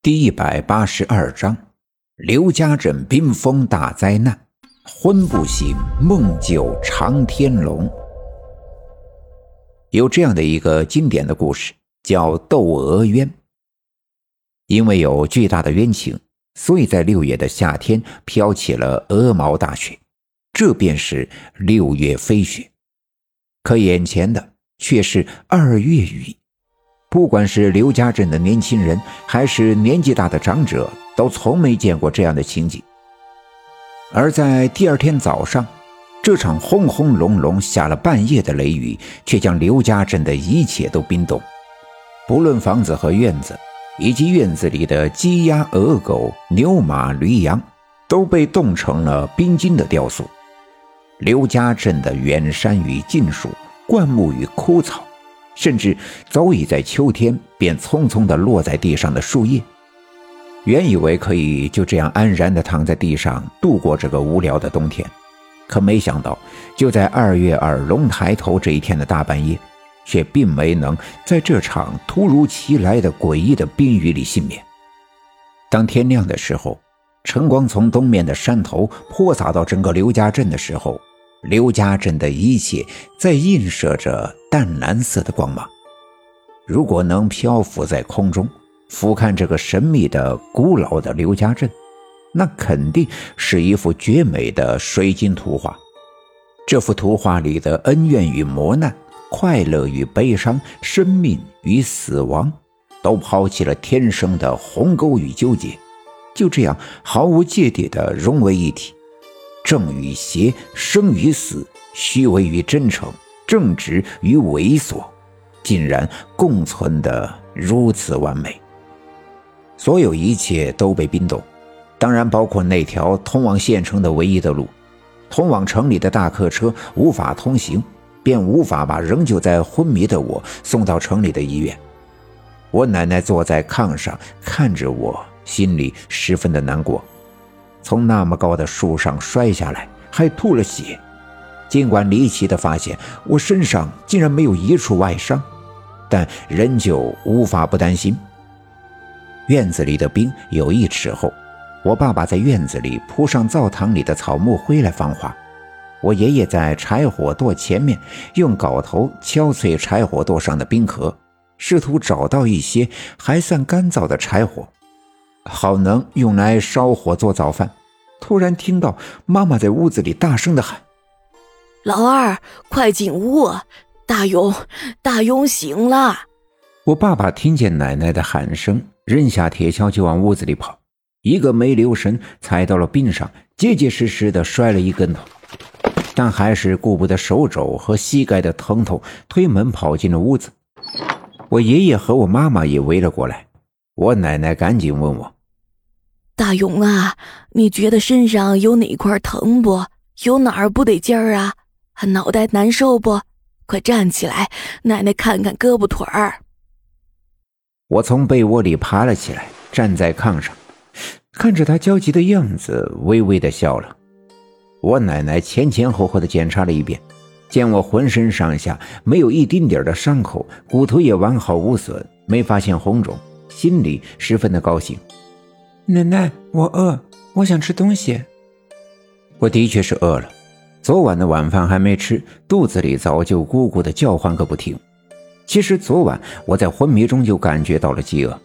第一百八十二章：刘家镇冰封大灾难，昏不醒，梦久长天龙。有这样的一个经典的故事，叫窦娥冤。因为有巨大的冤情，所以在六月的夏天飘起了鹅毛大雪，这便是六月飞雪。可眼前的却是二月雨。不管是刘家镇的年轻人，还是年纪大的长者，都从没见过这样的情景。而在第二天早上，这场轰轰隆隆下了半夜的雷雨，却将刘家镇的一切都冰冻。不论房子和院子，以及院子里的鸡鸭鹅狗、牛马驴羊，都被冻成了冰晶的雕塑。刘家镇的远山与近树，灌木与枯草。甚至早已在秋天便匆匆地落在地上的树叶，原以为可以就这样安然地躺在地上度过这个无聊的冬天，可没想到，就在二月二龙抬头这一天的大半夜，却并没能在这场突如其来的诡异的冰雨里幸免。当天亮的时候，晨光从东面的山头泼洒到整个刘家镇的时候。刘家镇的一切在映射着淡蓝色的光芒。如果能漂浮在空中，俯瞰这个神秘的、古老的刘家镇，那肯定是一幅绝美的水晶图画。这幅图画里的恩怨与磨难、快乐与悲伤、生命与死亡，都抛弃了天生的鸿沟与纠结，就这样毫无芥蒂地融为一体。正与邪，生与死，虚伪与真诚，正直与猥琐，竟然共存得如此完美。所有一切都被冰冻，当然包括那条通往县城的唯一的路。通往城里的大客车无法通行，便无法把仍旧在昏迷的我送到城里的医院。我奶奶坐在炕上看着我，心里十分的难过。从那么高的树上摔下来，还吐了血。尽管离奇的发现我身上竟然没有一处外伤，但仍旧无法不担心。院子里的冰有一尺厚，我爸爸在院子里铺上灶堂里的草木灰来防滑。我爷爷在柴火垛前面用镐头敲碎柴火垛上的冰壳，试图找到一些还算干燥的柴火。好能用来烧火做早饭。突然听到妈妈在屋子里大声的喊：“老二，快进屋！大勇，大勇醒了！”我爸爸听见奶奶的喊声，扔下铁锹就往屋子里跑，一个没留神踩到了冰上，结结实实的摔了一跟头，但还是顾不得手肘和膝盖的疼痛，推门跑进了屋子。我爷爷和我妈妈也围了过来，我奶奶赶紧问我。大勇啊，你觉得身上有哪块疼不？有哪儿不得劲儿啊？脑袋难受不？快站起来，奶奶看看胳膊腿儿。我从被窝里爬了起来，站在炕上，看着他焦急的样子，微微的笑了。我奶奶前前后后的检查了一遍，见我浑身上下没有一丁点的伤口，骨头也完好无损，没发现红肿，心里十分的高兴。奶奶，我饿，我想吃东西。我的确是饿了，昨晚的晚饭还没吃，肚子里早就咕咕的叫唤个不停。其实昨晚我在昏迷中就感觉到了饥饿，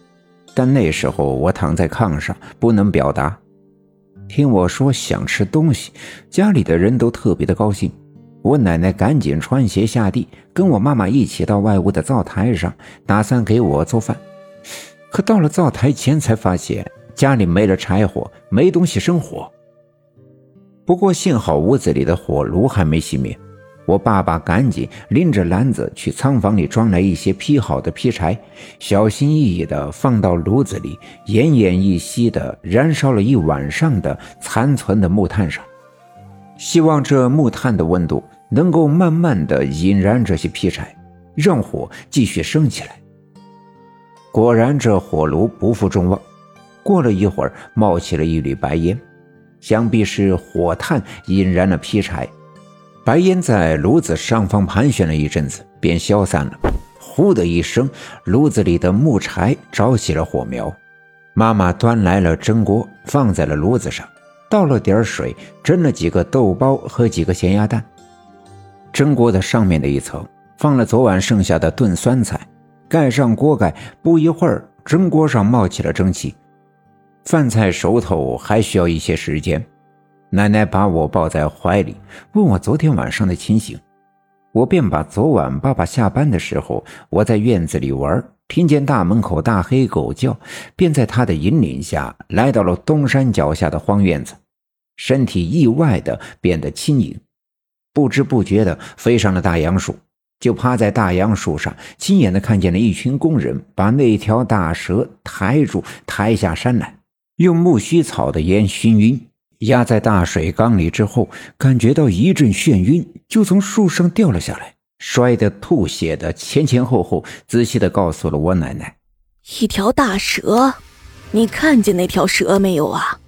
但那时候我躺在炕上不能表达。听我说想吃东西，家里的人都特别的高兴。我奶奶赶紧穿鞋下地，跟我妈妈一起到外屋的灶台上，打算给我做饭。可到了灶台前才发现。家里没了柴火，没东西生火。不过幸好屋子里的火炉还没熄灭，我爸爸赶紧拎着篮子去仓房里装来一些劈好的劈柴，小心翼翼地放到炉子里，奄奄一息地燃烧了一晚上的残存的木炭上，希望这木炭的温度能够慢慢地引燃这些劈柴，让火继续升起来。果然，这火炉不负众望。过了一会儿，冒起了一缕白烟，想必是火炭引燃了劈柴。白烟在炉子上方盘旋了一阵子，便消散了。呼的一声，炉子里的木柴着起了火苗。妈妈端来了蒸锅，放在了炉子上，倒了点水，蒸了几个豆包和几个咸鸭蛋。蒸锅的上面的一层放了昨晚剩下的炖酸菜，盖上锅盖，不一会儿，蒸锅上冒起了蒸汽。饭菜熟透还需要一些时间。奶奶把我抱在怀里，问我昨天晚上的情形，我便把昨晚爸爸下班的时候，我在院子里玩。听见大门口大黑狗叫，便在他的引领下来到了东山脚下的荒院子，身体意外的变得轻盈，不知不觉的飞上了大杨树，就趴在大杨树上，亲眼的看见了一群工人把那条大蛇抬住，抬下山来，用木须草的烟熏晕，压在大水缸里之后，感觉到一阵眩晕，就从树上掉了下来。摔得吐血的，前前后后仔细的告诉了我奶奶：“一条大蛇，你看见那条蛇没有啊？”